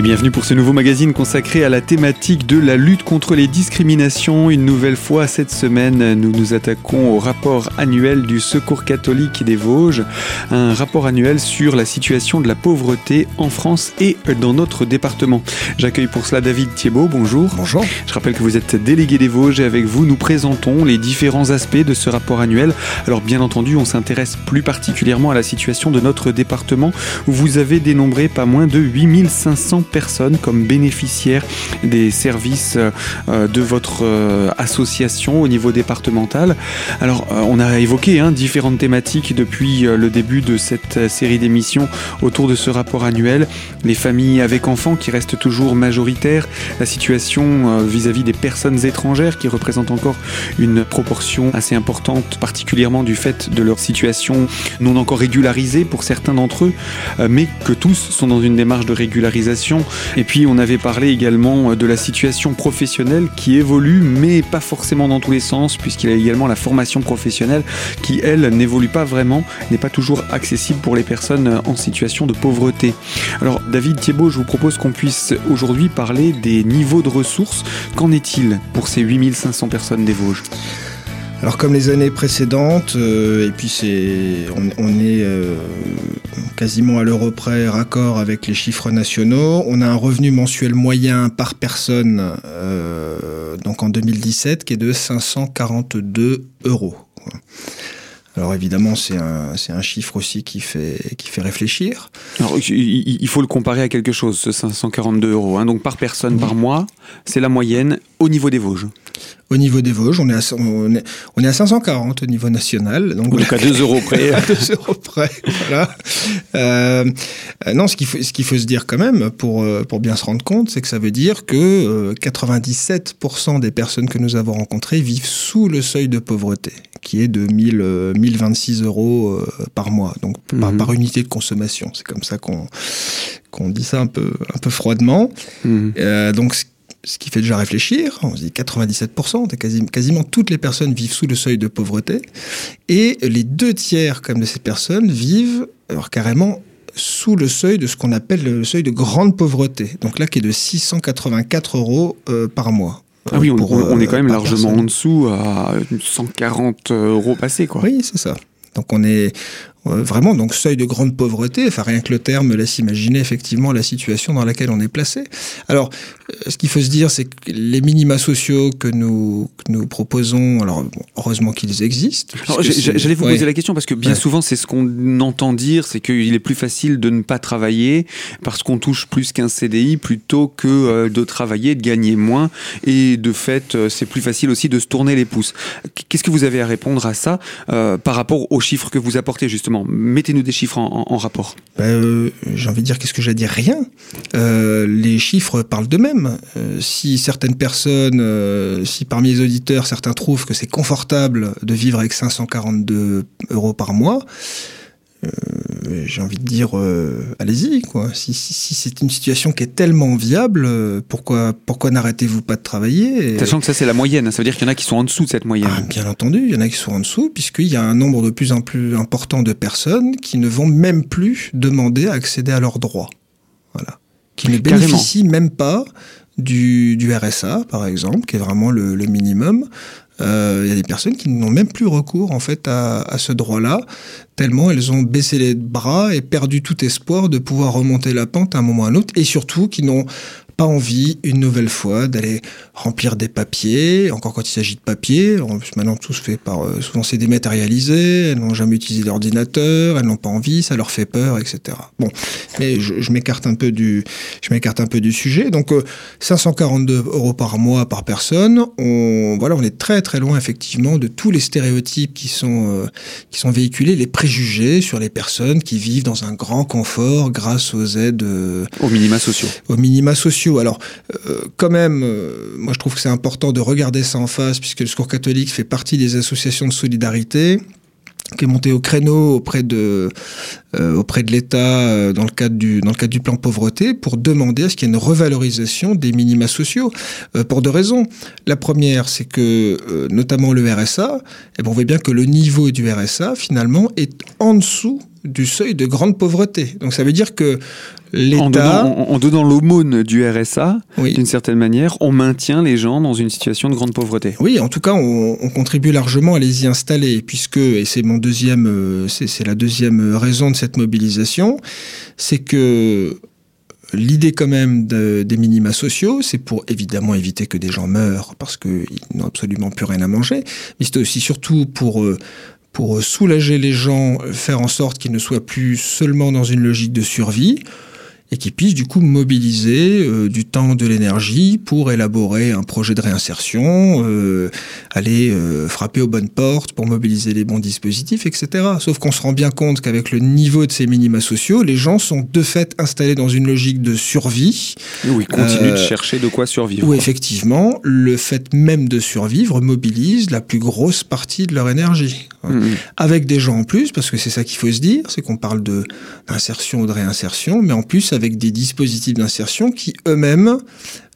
Et bienvenue pour ce nouveau magazine consacré à la thématique de la lutte contre les discriminations. Une nouvelle fois cette semaine, nous nous attaquons au rapport annuel du Secours catholique des Vosges, un rapport annuel sur la situation de la pauvreté en France et dans notre département. J'accueille pour cela David Thiebaud, bonjour. Bonjour. Je rappelle que vous êtes délégué des Vosges et avec vous nous présentons les différents aspects de ce rapport annuel. Alors bien entendu, on s'intéresse plus particulièrement à la situation de notre département où vous avez dénombré pas moins de 8500 personnes comme bénéficiaires des services euh, de votre euh, association au niveau départemental. Alors, euh, on a évoqué hein, différentes thématiques depuis le début de cette série d'émissions autour de ce rapport annuel. Les familles avec enfants qui restent toujours majoritaires, la situation vis-à-vis des personnes étrangères qui représentent encore une proportion assez importante, particulièrement du fait de leur situation non encore régularisée pour certains d'entre eux, mais que tous sont dans une démarche de régularisation et puis on avait parlé également de la situation professionnelle qui évolue, mais pas forcément dans tous les sens, puisqu'il y a également la formation professionnelle qui, elle, n'évolue pas vraiment, n'est pas toujours accessible pour les personnes en situation de pauvreté. Alors David Thiebaud, je vous propose qu'on puisse aujourd'hui parler des niveaux de ressources. Qu'en est-il pour ces 8500 personnes des Vosges? Alors comme les années précédentes, euh, et puis c'est, on, est euh, quasiment à l'euro près, raccord avec les chiffres nationaux. On a un revenu mensuel moyen par personne, euh, donc en 2017, qui est de 542 euros. Alors évidemment, c'est un, un, chiffre aussi qui fait, qui fait réfléchir. Alors, il faut le comparer à quelque chose, ce 542 euros. Hein. Donc par personne, par mois, c'est la moyenne au niveau des Vosges au niveau des Vosges. On est à, on est, on est à 540 au niveau national. Donc, donc à 2 euros près. à 2 euros près, voilà. Euh, non, ce qu'il faut, ce qu'il faut se dire quand même, pour, euh, pour bien se rendre compte, c'est que ça veut dire que euh, 97% des personnes que nous avons rencontrées vivent sous le seuil de pauvreté, qui est de 1000, 1026 euh, euros euh, par mois, donc par, mhm. par, unité de consommation. C'est comme ça qu'on qu'on dit ça un peu, un peu froidement. Mmh. donc, ce qui fait déjà réfléchir. On se dit 97%, quasiment, quasiment toutes les personnes vivent sous le seuil de pauvreté. Et les deux tiers comme de ces personnes vivent alors carrément sous le seuil de ce qu'on appelle le seuil de grande pauvreté. Donc là, qui est de 684 euros euh, par mois. Ah oui, on, on est quand même euh, largement en dessous à 140 euros passés, quoi. Oui, c'est ça. Donc on est vraiment donc seuil de grande pauvreté. Enfin rien que le terme laisse imaginer effectivement la situation dans laquelle on est placé. Alors ce qu'il faut se dire, c'est que les minima sociaux que nous, que nous proposons, alors heureusement qu'ils existent. J'allais vous poser la question parce que bien souvent c'est ce qu'on entend dire, c'est qu'il est plus facile de ne pas travailler parce qu'on touche plus qu'un CDI plutôt que euh, de travailler, de gagner moins et de fait euh, c'est plus facile aussi de se tourner les pouces. Qu'est-ce que vous avez à répondre à ça euh, par rapport aux chiffres que vous apportez justement? Mettez-nous des chiffres en, rapport. Ben, J'ai envie de dire qu'est-ce que j'ai à dire? Rien. les chiffres parlent d'eux-mêmes. Euh, si certaines personnes, euh, si parmi les auditeurs, certains trouvent que c'est confortable de vivre avec 542 euros par mois, euh, j'ai envie de dire, allez-y, quoi. Si, c'est une situation qui est tellement viable, pourquoi, pourquoi n'arrêtez-vous pas de travailler Sachant que ça, c'est la moyenne. Ça veut dire qu'il y en a qui sont en dessous de cette moyenne. Ah, bien entendu, il y en a qui sont en dessous, puisqu'il y a un nombre de plus en plus important de personnes qui ne vont même plus demander à accéder à leurs droits. Voilà qui ne bénéficient même pas du, du, RSA, par exemple, qui est vraiment le, le minimum. Euh, il y a des personnes qui n'ont même plus recours en fait à, à ce droit-là, tellement elles ont baissé les bras et perdu tout espoir de pouvoir remonter la pente à un moment ou à un autre, et surtout qui n'ont pas envie, une nouvelle fois, d'aller remplir des papiers, encore quand il s'agit de papiers. Maintenant, tout se fait par. Euh, souvent, c'est dématérialisé, elles n'ont jamais utilisé l'ordinateur, elles n'ont pas envie, ça leur fait peur, etc. Bon, mais je, m'écarte un peu du, je m'écarte un peu du sujet. Donc, 542 euh, euros par mois par personne. On, voilà, on est très très loin effectivement de tous les stéréotypes qui sont euh, qui sont véhiculés, les préjugés sur les personnes qui vivent dans un grand confort grâce aux aides. aux minima sociaux. Aux minima sociaux alors, euh, quand même, euh, moi je trouve que c'est important de regarder ça en face, puisque le Secours catholique fait partie des associations de solidarité qui est monté au créneau auprès de euh, l'État dans le cadre du plan pauvreté pour demander à ce qu'il y ait une revalorisation des minima sociaux pour deux raisons. La première, c'est que notamment le RSA, et eh bon, on voit bien que le niveau du RSA finalement est en dessous du seuil de grande pauvreté. Donc ça veut dire que l'État... En donnant, l'aumône du RSA, d'une certaine manière, on maintient les gens dans une situation de grande pauvreté. Oui, en tout cas, on, contribue largement à les y installer, puisque, et c'est mon deuxième, euh, c'est la deuxième raison de cette mobilisation, c'est que L'idée quand même des minima sociaux, c'est pour évidemment éviter que des gens meurent parce qu'ils n'ont absolument plus rien à manger, mais c'est aussi surtout pour euh, pour soulager les gens, faire en sorte qu'ils ne soient plus seulement dans une logique de survie, et qui puissent du coup mobiliser euh, du temps, de l'énergie pour élaborer un projet de réinsertion, euh, aller euh, frapper aux bonnes portes pour mobiliser les bons dispositifs, etc. Sauf qu'on se rend bien compte qu'avec le niveau de ces minima sociaux, les gens sont de fait installés dans une logique de survie. Oui, ils continuent de chercher de quoi survivre. Où effectivement, le fait même de survivre mobilise la plus grosse partie de leur énergie. Mmh. Avec des gens en plus, parce que c'est ça qu'il faut se dire, c'est qu'on parle d'insertion ou de réinsertion, mais en plus avec des dispositifs d'insertion qui eux-mêmes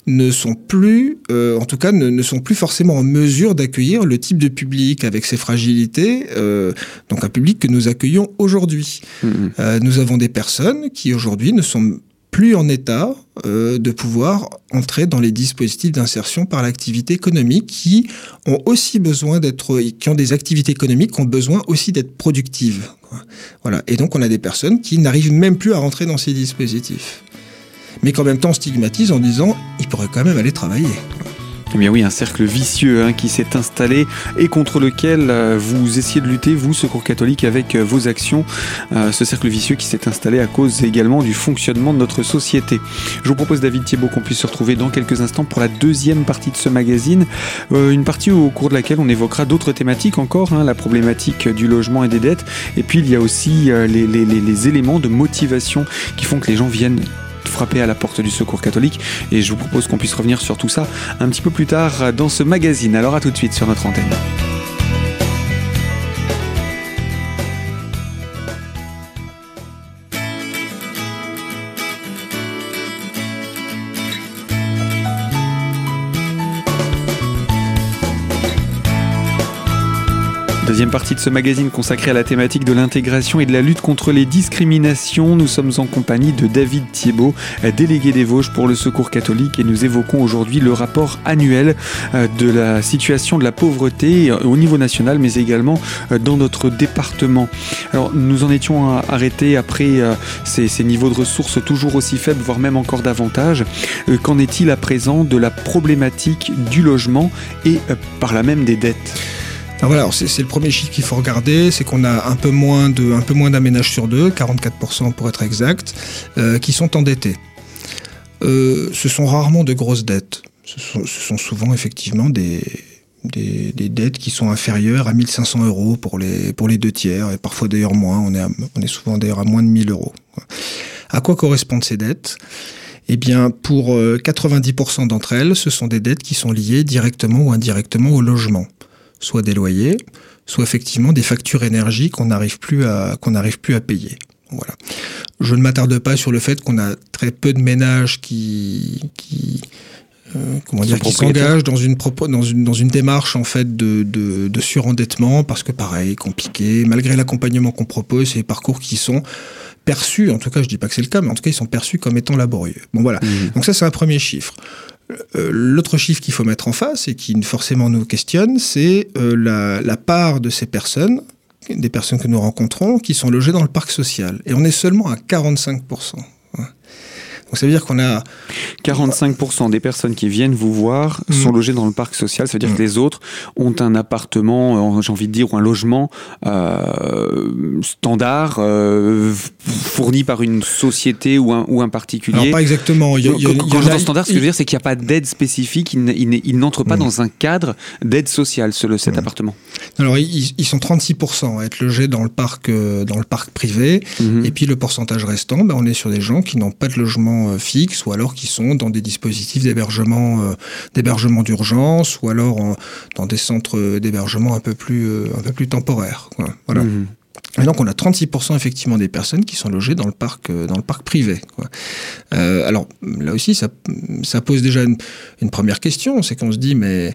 ne sont plus, euh, en tout cas, ne, sont plus forcément en mesure d'accueillir le type de public avec ses fragilités, euh, donc un public que nous accueillons aujourd'hui. Mmh. Euh, nous avons des personnes qui aujourd'hui ne sont plus en état de pouvoir entrer dans les dispositifs d'insertion par l'activité économique qui ont aussi besoin d'être, qui ont des activités économiques qui ont besoin aussi d'être productives. Voilà. Et donc, on a des personnes qui n'arrivent même plus à rentrer dans ces dispositifs. Mais qu'en même temps, on stigmatise en disant, ils pourraient quand même aller travailler. Eh bien oui, un cercle vicieux hein, qui s'est installé et contre lequel euh, vous essayez de lutter, vous, Secours catholique, avec euh, vos actions. Euh, ce cercle vicieux qui s'est installé à cause également du fonctionnement de notre société. Je vous propose, David Thiebaud, qu'on puisse se retrouver dans quelques instants pour la deuxième partie de ce magazine. une partie au cours de laquelle on évoquera d'autres thématiques encore, hein, la problématique du logement et des dettes. Et puis il y a aussi les éléments de motivation qui font que les gens viennent frapper à la porte du secours catholique. Et je vous propose qu'on puisse revenir sur tout ça un petit peu plus tard dans ce magazine. Alors à tout de suite sur notre antenne. Deuxième partie de ce magazine consacré à la thématique de l'intégration et de la lutte contre les discriminations. Nous sommes en compagnie de David Thiebaud, délégué des Vosges pour le Secours catholique et nous évoquons aujourd'hui le rapport annuel euh, de la situation de la pauvreté euh, au niveau national mais également euh, dans notre département. Alors nous en étions arrêtés après ces, ces niveaux de ressources toujours aussi faibles, voire même encore davantage. Qu'en est-il à présent de la problématique du logement et par là même des dettes? Voilà, c'est le premier chiffre qu'il faut regarder, c'est qu'on a un peu moins de, un peu moins d'un ménage sur deux, 44% pour être exact, euh, qui sont endettés. Euh, ce sont rarement de grosses dettes. Ce sont, souvent effectivement des, des, dettes qui sont inférieures à 1500 euros pour les, pour les deux tiers, et parfois d'ailleurs moins, on est, on est souvent d'ailleurs à moins de 1000 euros. À quoi correspondent ces dettes? Eh bien, pour 90% euh, d'entre elles, ce sont des dettes qui sont liées directement ou indirectement au logement soit des loyers, soit effectivement des factures énergie qu'on n'arrive plus à qu'on n'arrive plus à payer. Voilà. Je ne m'attarde pas sur le fait qu'on a très peu de ménages qui, qui euh, comment dire, qui s'engagent dans une, dans, une, dans une démarche en fait de, de, de surendettement parce que pareil, compliqué, malgré l'accompagnement qu'on propose, c'est des parcours qui sont perçus, en tout cas je dis pas que c'est le cas, mais en tout cas ils sont perçus comme étant laborieux. Bon voilà, mmh. donc ça c'est un premier chiffre. Euh, l'autre chiffre qu'il faut mettre en face et qui forcément nous questionne, c'est euh, la, part de ces personnes, des personnes que nous rencontrons, qui sont logées dans le parc social. Et on est seulement à 45%. Donc ça veut dire qu'on a... 45% des personnes qui viennent vous voir mm. sont logées dans le parc social. Ça veut dire mm. que les autres ont un appartement, euh, j'ai envie de dire, ou un logement euh, standard, euh, fourni par une société ou un, ou un particulier. Alors pas exactement. Il y a, quand, je dis standard, ce que je veux dire, c'est qu'il n'y a pas d'aide spécifique. Il, n'entre pas mm. dans un cadre d'aide sociale, ce, cet appartement. Alors ils, sont 36% à être logés dans le parc, dans le parc privé. Mm-hmm. Et puis le pourcentage restant, ben, on est sur des gens qui n'ont pas de logement euh, fixes ou alors qui sont dans des dispositifs d'hébergement euh, d'hébergement d'urgence ou alors dans des centres d'hébergement un peu plus euh, un peu plus temporaires. Voilà. Mmh. Et donc on a 36% effectivement des personnes qui sont logées dans le parc dans le parc privé. alors là aussi ça, ça pose déjà une, première question, c'est qu'on se dit mais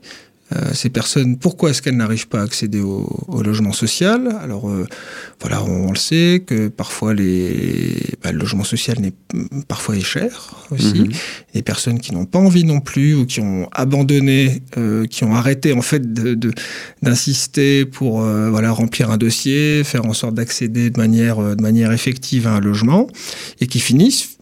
euh, ces personnes, pourquoi est-ce qu'elles n'arrivent pas à accéder au, logement social? Alors euh, voilà, on, le sait que parfois les, bah, le logement social n'est parfois est cher aussi. Mhm. Les personnes qui n'ont pas envie non plus ou qui ont abandonné, euh, qui ont arrêté en fait d'insister de, pour voilà remplir un dossier, faire en sorte d'accéder de manière de manière effective à un logement et qui finissent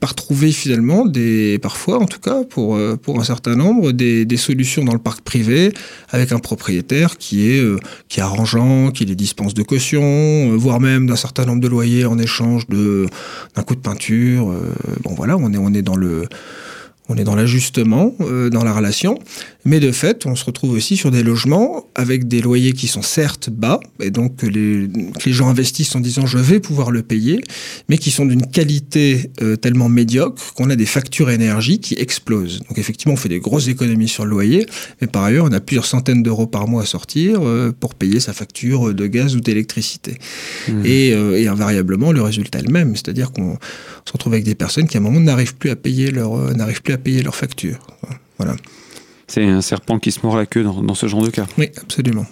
par trouver finalement des, parfois en tout cas pour, euh, pour un certain nombre, des, des solutions dans le parc privé avec un propriétaire qui est, euh, qui arrangeant, qui les dispense de caution, euh, voire même d'un certain nombre de loyers en échange d'un coup de peinture. bon voilà, on est, on est dans le on est dans l'ajustement dans la relation, mais de fait, on se retrouve aussi sur des logements avec des loyers qui sont certes bas, et donc que les, les gens investissent en disant je vais pouvoir le payer, mais qui sont d'une qualité euh, tellement médiocre qu'on a des factures énergie qui explosent. Donc effectivement, on fait des grosses économies sur le loyer, mais par ailleurs, on a plusieurs centaines d'euros par mois à sortir euh, pour payer sa facture de gaz ou d'électricité. Mmh. Et, et, invariablement, le résultat est le même, c'est-à-dire qu'on se retrouve avec des personnes qui à un moment n'arrivent plus à payer leur n'arrivent plus à payer leurs factures. Voilà. C'est un serpent qui se mord la queue dans, ce genre de cas. Oui, absolument.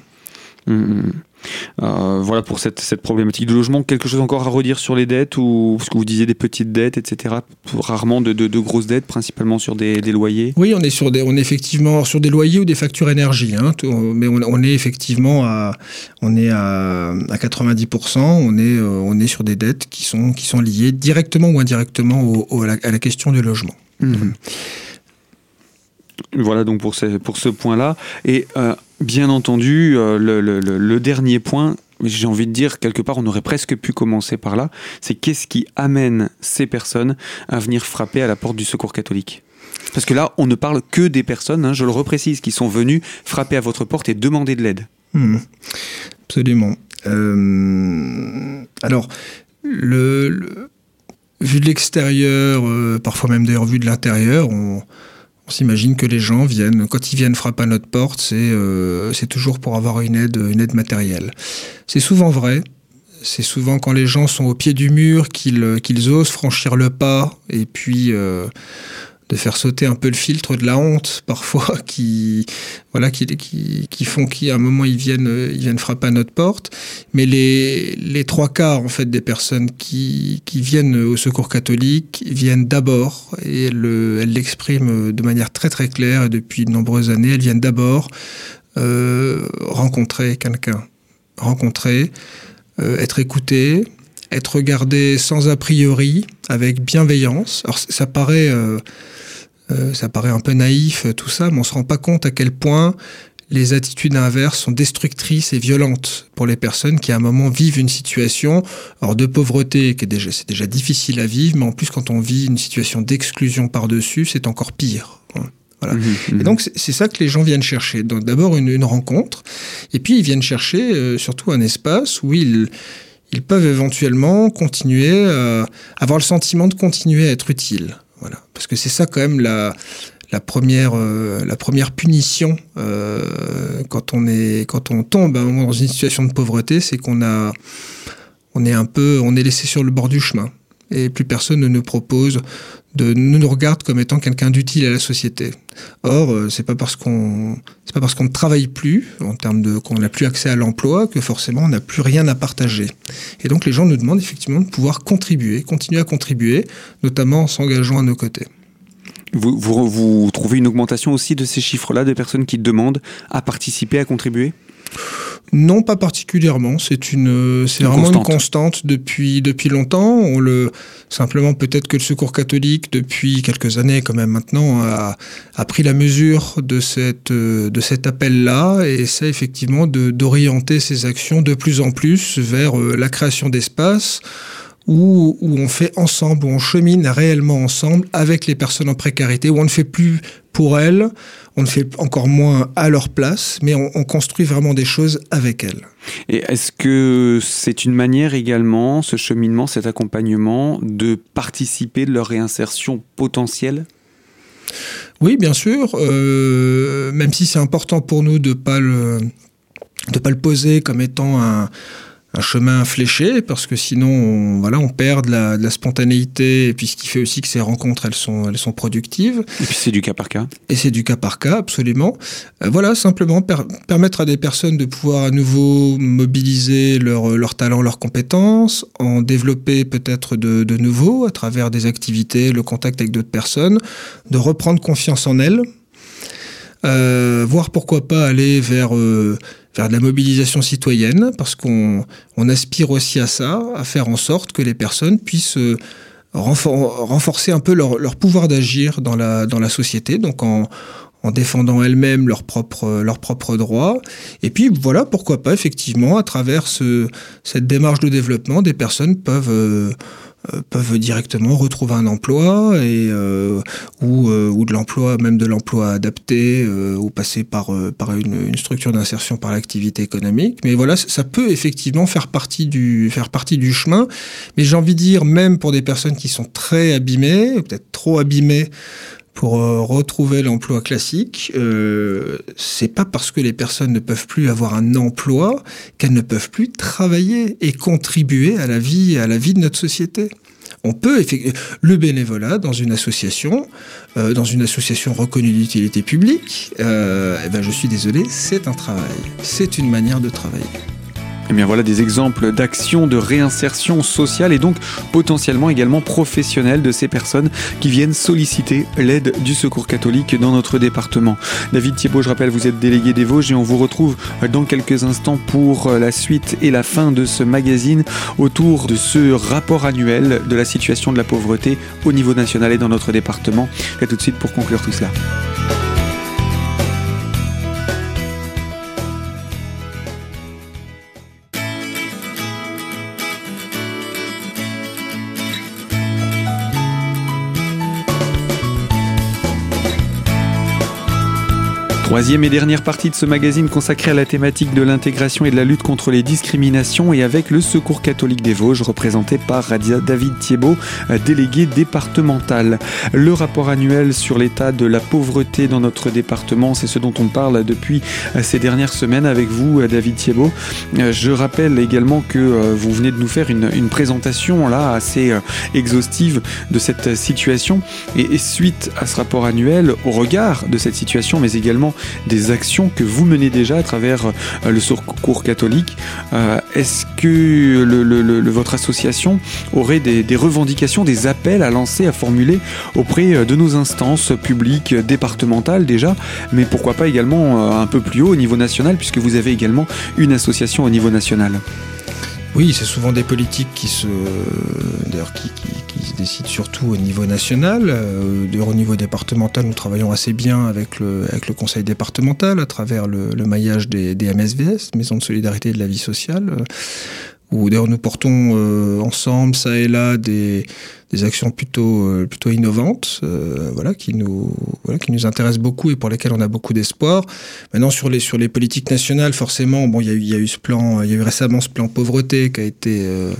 Hum, hum, hum. Euh, voilà pour cette, cette, problématique du logement. Quelque chose encore à redire sur les dettes ou ce que vous disiez des petites dettes, etc. Rarement de, de, grosses dettes, principalement sur des, des, loyers? Oui, on est sur des, on est effectivement sur des loyers ou des factures énergie, hein, mais on, on, est effectivement à, on est à, à 90%. On est, euh, on est sur des dettes qui sont, qui sont liées directement ou indirectement au, à, la, question du logement. Mmh. Voilà donc pour ce, point-là. Et euh, bien entendu, euh, le, dernier point, j'ai envie de dire, quelque part, on aurait presque pu commencer par là, c'est qu'est-ce qui amène ces personnes à venir frapper à la porte du secours catholique? Parce que là, on ne parle que des personnes, hein, je le reprécise, qui sont venues frapper à votre porte et demander de l'aide. Mmh. Absolument. Euh, alors, le, vu de l'extérieur, parfois même d'ailleurs vu de l'intérieur, on on s'imagine que les gens viennent, quand ils viennent frapper à notre porte, c'est euh, toujours pour avoir une aide, une aide matérielle. C'est souvent vrai. C'est souvent quand les gens sont au pied du mur qu'ils osent franchir le pas et puis euh, de faire sauter un peu le filtre de la honte parfois qui voilà qui, qui, qui font qu'à un moment ils viennent ils viennent frapper à notre porte. Mais les, trois quarts en fait des personnes qui, qui viennent au secours catholique viennent d'abord et elles l'expriment de manière très très claire depuis de nombreuses années. Elles viennent d'abord euh, rencontrer quelqu'un. Rencontrer euh, être écouté être regardé sans a priori, avec bienveillance. Alors ça paraît euh, euh, ça paraît un peu naïf euh, tout ça, mais on se rend pas compte à quel point les attitudes inverses sont destructrices et violentes pour les personnes qui à un moment vivent une situation hors de pauvreté qui est déjà c'est déjà difficile à vivre, mais en plus quand on vit une situation d'exclusion par-dessus, c'est encore pire. Voilà. Mmh, mmh. Et donc c'est ça que les gens viennent chercher. Donc d'abord une, une, rencontre, et puis ils viennent chercher euh, surtout un espace où ils ils peuvent éventuellement continuer à avoir le sentiment de continuer à être utiles. Voilà. Parce que c'est ça quand même la, la, première, euh, la première punition euh, quand, on est, quand on tombe à un moment dans une situation de pauvreté, c'est qu'on a, on est un peu, on est laissé sur le bord du chemin. Et plus personne ne nous propose de ne nous regarde comme étant quelqu'un d'utile à la société. Or, euh, c'est pas parce qu'on c'est pas parce qu'on ne travaille plus en termes de qu'on n'a plus accès à l'emploi que forcément on n'a plus rien à partager. Et donc les gens nous demandent effectivement de pouvoir contribuer, continuer à contribuer, notamment en s'engageant à nos côtés. Vous, vous, vous trouvez une augmentation aussi de ces chiffres-là des personnes qui demandent à participer, à contribuer? Non, pas particulièrement. C'est une, c'est vraiment constante. une constante depuis depuis longtemps. On le simplement peut-être que le Secours catholique depuis quelques années, quand même maintenant, a, a pris la mesure de cette de cet appel-là et essaie effectivement de d'orienter ses actions de plus en plus vers euh, la création d'espaces où, où, on fait ensemble, où on chemine réellement ensemble avec les personnes en précarité, où on ne fait plus pour elles, on ne fait encore moins à leur place, mais on, on construit vraiment des choses avec elles. Et est-ce que c'est une manière également, ce cheminement, cet accompagnement, de participer de leur réinsertion potentielle? Oui, bien sûr, euh, même si c'est important pour nous de ne pas, le, de pas le poser comme étant un un chemin fléché parce que sinon on, voilà on perd de la, de la spontanéité et puis ce qui fait aussi que ces rencontres elles sont elles sont productives. Et puis c'est du cas par cas. Et c'est du cas par cas absolument. Euh, voilà simplement permettre à des personnes de pouvoir à nouveau mobiliser leur leur talent leurs compétences en développer peut-être de, de nouveau à travers des activités le contact avec d'autres personnes de reprendre confiance en elles euh, voir pourquoi pas aller vers euh, vers de la mobilisation citoyenne, parce qu'on on aspire aussi à ça, à faire en sorte que les personnes puissent euh, renforcer un peu leur, pouvoir d'agir dans la, dans la société, donc en, en défendant elles-mêmes leurs propres, leurs propres droits. Et puis voilà, pourquoi pas, effectivement, à travers ce, cette démarche de développement, des personnes peuvent... Euh, euh, peuvent directement retrouver un emploi et euh, ou, euh, ou de l'emploi même de l'emploi adapté ou passer par par une, une structure d'insertion par l'activité économique. Mais voilà ça peut effectivement faire partie du faire partie du chemin. Mais j'ai envie de dire même pour des personnes qui sont très abîmées peut-être trop abîmées pour euh, retrouver l'emploi classique, euh, c'est pas parce que les personnes ne peuvent plus avoir un emploi qu'elles ne peuvent plus travailler et contribuer à la vie à la vie de notre société. On peut le bénévolat dans une association, euh, dans une association reconnue d'utilité publique. Euh, eh ben je suis désolé, c'est un travail, c'est une manière de travailler. Et eh bien voilà des exemples d'actions de réinsertion sociale et donc potentiellement également professionnelle de ces personnes qui viennent solliciter l'aide du Secours catholique dans notre département. David Thiebaud, je rappelle, vous êtes délégué des Vosges et on vous retrouve dans quelques instants pour la suite et la fin de ce magazine autour de ce rapport annuel de la situation de la pauvreté au niveau national et dans notre département. Et tout de suite pour conclure tout cela. Troisième et dernière partie de ce magazine consacré à la thématique de l'intégration et de la lutte contre les discriminations et avec le Secours catholique des Vosges représenté par David Thiebaud, délégué départemental. Le rapport annuel sur l'état de la pauvreté dans notre département, c'est ce dont on parle depuis ces dernières semaines avec vous, David Thiebaud. Je rappelle également que vous venez de nous faire une, une présentation là assez exhaustive de cette situation et suite à ce rapport annuel, au regard de cette situation, mais également des actions que vous menez déjà à travers euh, le secours catholique. Euh, est-ce que votre association aurait des, des, revendications, des appels à lancer, à formuler auprès euh, de nos instances publiques, départementales déjà, mais pourquoi pas également un peu plus haut au niveau national, puisque vous avez également une association au niveau national? Oui, c'est souvent des politiques qui se, qui, qui, se décident surtout au niveau national. Euh, au niveau départemental, nous travaillons assez bien avec le, avec le conseil départemental à travers le, le maillage des, des MSVS, Maisons de solidarité et de la vie sociale où d'ailleurs nous portons euh, ensemble, ça et là, des, des actions plutôt, euh, plutôt innovantes, euh, voilà, qui nous, voilà, qui nous intéressent beaucoup et pour lesquelles on a beaucoup d'espoir. Maintenant, sur les, sur les politiques nationales, forcément, bon, il y a eu, y a eu ce plan, il y a eu récemment ce plan pauvreté qui a été, euh,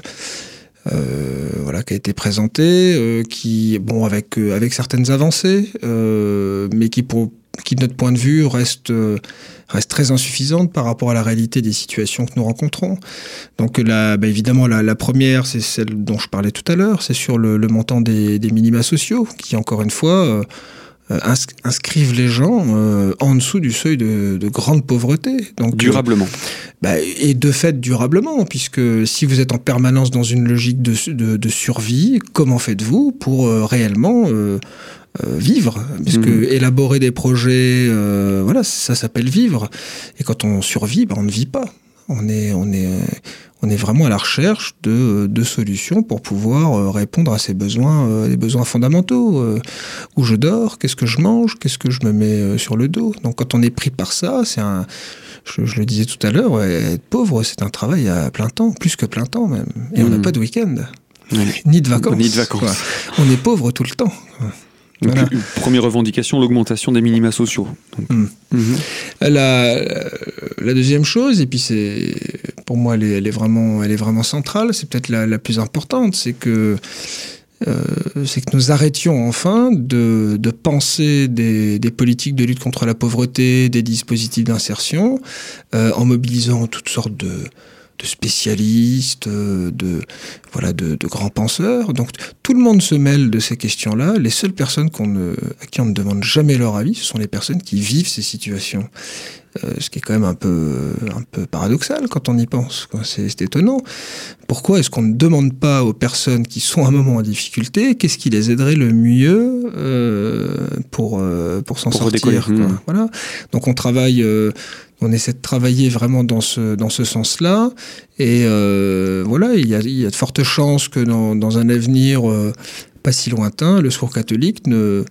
euh, voilà, qui a été présenté, euh, qui, bon, avec, avec certaines avancées, mais qui, pour, qui, de notre point de vue, reste reste très insuffisante par rapport à la réalité des situations que nous rencontrons. Donc là, bah évidemment, la, la première, c'est celle dont je parlais tout à l'heure, c'est sur le, le, montant des, des, minima sociaux, qui encore une fois euh, inscrivent les gens euh, en dessous du seuil de, de grande pauvreté. Donc durablement. bah, et de fait durablement, puisque si vous êtes en permanence dans une logique de, de, de survie, comment faites-vous pour euh, réellement euh, vivre, puisque mmh. élaborer des projets, euh, voilà, ça s'appelle vivre. Et quand on survit, ben, on ne vit pas. On est, on est, on est vraiment à la recherche de, de solutions pour pouvoir euh, répondre à ces besoins, euh, les besoins fondamentaux. Euh, où je dors, qu'est-ce que je mange, qu'est-ce que je me mets sur le dos. Donc quand on est pris par ça, c'est un, je, je, le disais tout à l'heure, être pauvre, c'est un travail à plein temps, plus que plein temps même. Et mmh. on n'a pas de week-end, oui. ni de vacances. Ni de vacances. On est pauvre tout le temps. Donc, voilà. Première revendication, l'augmentation des minima sociaux. Donc, mmh. Mmh. La, la, deuxième chose, et puis c'est pour moi elle est, elle est, vraiment, elle est vraiment centrale, c'est peut-être la, la, plus importante, c'est que euh, c'est que nous arrêtions enfin de, de penser des, des, politiques de lutte contre la pauvreté, des dispositifs d'insertion, euh, en mobilisant toutes sortes de, spécialistes, de, voilà, de, grands penseurs. Donc tout le monde se mêle de ces questions-là. Les seules personnes qu'on à qui on ne demande jamais leur avis, ce sont les personnes qui vivent ces situations. Euh, ce qui est quand même un peu, un peu paradoxal quand on y pense. C'est étonnant. Pourquoi est-ce qu'on ne demande pas aux personnes qui sont à un moment en difficulté qu'est-ce qui les aiderait le mieux euh, pour, euh, pour s'en sortir hmm. Voilà. Donc on travaille, on essaie de travailler vraiment dans ce, dans ce sens-là. Et voilà, il y, a, il y, a, de fortes chances que dans, dans un avenir pas si lointain, le secours catholique ne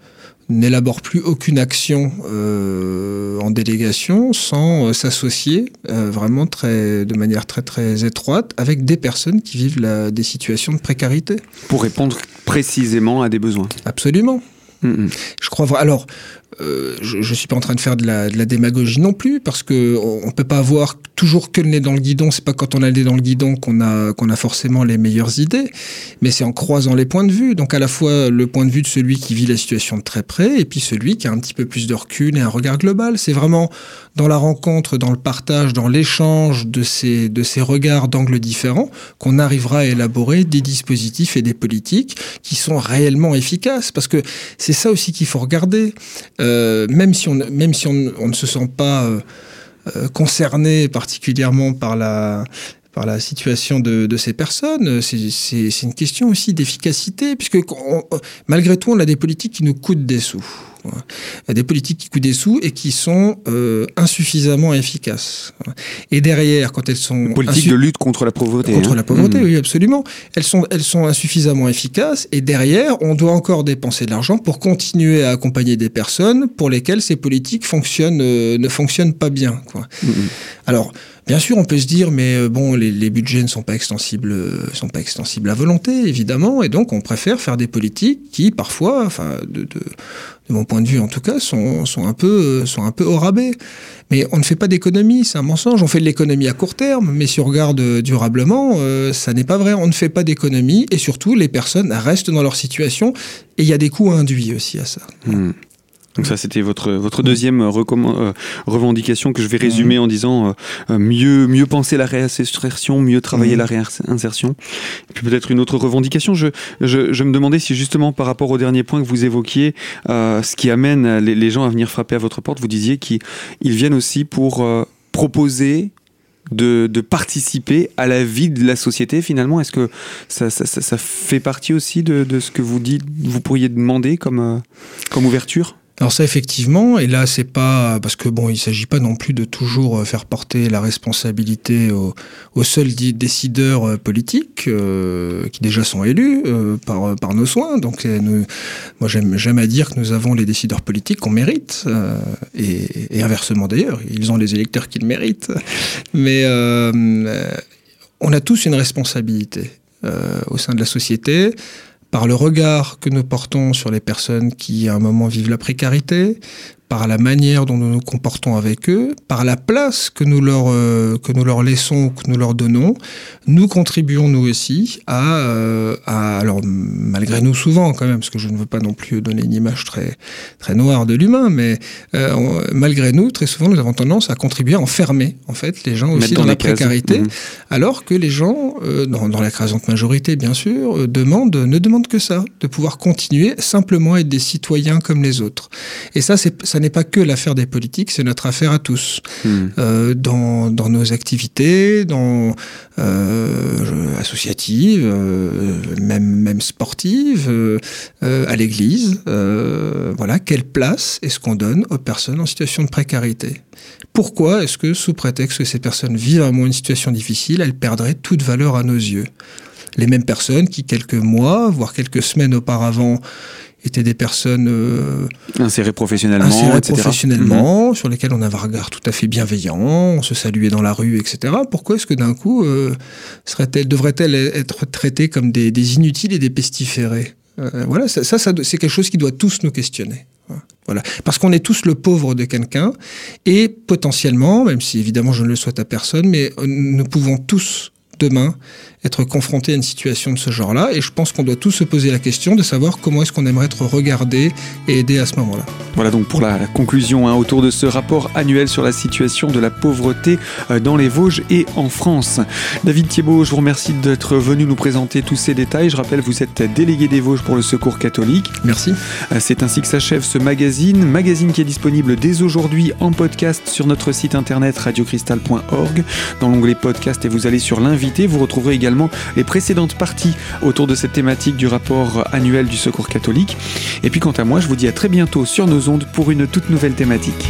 n'élabore plus aucune action euh, en délégation sans euh, s'associer euh, vraiment très, de manière très très étroite avec des personnes qui vivent la, des situations de précarité. Pour répondre précisément à des besoins. Absolument. Mm, mm. Je crois. Alors, euh, je ne suis pas en train de faire de la, de la démagogie non plus, parce que on, peut pas avoir toujours que le nez dans le guidon. C'est pas quand on a le nez dans le guidon qu'on a qu'on a forcément les meilleures idées, mais c'est en croisant les points de vue. Donc à la fois le point de vue de celui qui vit la situation de très près, et puis celui qui a un petit peu plus de recul et un regard global. C'est vraiment dans la rencontre, dans le partage, dans l'échange de ces de ces regards d'angles différents qu'on arrivera à élaborer des dispositifs et des politiques qui sont réellement efficaces. Parce que c'est ça aussi qu'il faut regarder. Euh, même si on, même si on, ne se sent pas euh, euh, concerné particulièrement par la, par la situation de, de ces personnes. C'est une question aussi d'efficacité, puisque malgré tout, on a des politiques qui nous coûtent des sous. Des politiques qui coûtent des sous et qui sont euh, insuffisamment efficaces. Et derrière, quand elles sont... Politiques de lutte contre la pauvreté. Contre hein. la pauvreté, mmh. oui, absolument. Elles sont, elles sont insuffisamment efficaces et derrière, on doit encore dépenser de l'argent pour continuer à accompagner des personnes pour lesquelles ces politiques fonctionnent, euh, ne fonctionnent pas bien. Quoi. Mmh. Alors, Bien sûr, on peut se dire, mais euh, bon, les, les budgets ne sont pas extensibles, sont pas extensibles à volonté, évidemment, et donc on préfère faire des politiques qui, parfois, enfin, de, de, de mon point de vue en tout cas, sont, sont, un, peu, sont un peu au rabais. Mais on ne fait pas d'économie, c'est un mensonge. On fait de l'économie à court terme, mais si on regarde durablement, euh, ça n'est pas vrai. On ne fait pas d'économie et surtout, les personnes restent dans leur situation et il y a des coûts induits aussi à ça. Hmm. Donc ça, c'était votre, votre deuxième euh, euh, revendication que je vais résumer en disant euh, mieux, mieux penser la réinsertion, mieux travailler la réinsertion. Et puis peut-être une autre revendication. Je, je, je, me demandais si justement par rapport au dernier point que vous évoquiez, ce qui amène les, gens à venir frapper à votre porte, vous disiez qu'ils viennent aussi pour proposer de, de, participer à la vie de la société finalement Est-ce que ça, ça, ça, fait partie aussi de, de, ce que vous dites, vous pourriez demander comme, comme ouverture? Alors ça effectivement, et là c'est pas parce que bon, il s'agit pas non plus de toujours euh, faire porter la responsabilité aux, aux seuls décideurs euh, politiques euh, qui déjà sont élus par, nos soins. Donc moi j'aime à dire que nous avons les décideurs politiques qu'on mérite et, inversement d'ailleurs, ils ont les électeurs qu'ils méritent. Mais on a tous une responsabilité au sein de la société par le regard que nous portons sur les personnes qui à un moment vivent la précarité, par la manière dont nous nous comportons avec eux, par la place que nous leur, euh, que nous leur laissons, que nous leur donnons, nous contribuons nous aussi à, euh, à, alors malgré nous souvent quand même, parce que je ne veux pas non plus donner une image très, très noire de l'humain, mais euh, malgré nous, très souvent, nous avons tendance à contribuer à enfermer en fait les gens aussi dans, la précarité, mmh. alors que les gens, euh, dans, dans l'écrasante majorité bien sûr, demandent, ne demandent que ça, de pouvoir continuer simplement à être des citoyens comme les autres. Et ça, c'est ça n'est pas que l'affaire des politiques, c'est notre affaire à tous. Mmh. Euh, dans, dans, nos activités, dans euh, associatives, euh, même, même sportives, à l'église, voilà, quelle place est-ce qu'on donne aux personnes en situation de précarité? Pourquoi est-ce que, sous prétexte que ces personnes vivent vraiment une situation difficile, elles perdraient toute valeur à nos yeux? Les mêmes personnes qui, quelques mois, voire quelques semaines auparavant, étaient des personnes euh, insérées professionnellement, insérées professionnellement, mmh. sur lesquelles on avait un regard tout à fait bienveillant, on se saluait dans la rue, etc. Pourquoi est-ce que d'un coup euh, serait-elle, devrait-elle être traitée comme des, des, inutiles et des pestiférés? Euh, Voilà, ça, ça, ça c'est quelque chose qui doit tous nous questionner. Voilà. Parce qu'on est tous le pauvre de quelqu'un et potentiellement, même si évidemment je ne le souhaite à personne, mais nous pouvons tous demain être confronté à une situation de ce genre-là. Et je pense qu'on doit tous se poser la question de savoir comment est-ce qu'on aimerait être regardé et aidé à ce moment-là. Voilà donc pour la conclusion hein, autour de ce rapport annuel sur la situation de la pauvreté euh, dans les Vosges et en France. David Thiebaud, je vous remercie d'être venu nous présenter tous ces détails. Je rappelle, vous êtes délégué des Vosges pour le Secours catholique. Merci. Euh, c'est ainsi que s'achève ce magazine, magazine qui est disponible dès aujourd'hui en podcast sur notre site internet radiocristal.org dans l'onglet podcast et vous allez sur l'invité. Vous retrouverez également les précédentes parties autour de cette thématique du rapport annuel du Secours catholique. Et puis quant à moi, je vous dis à très bientôt sur nos ondes pour une toute nouvelle thématique.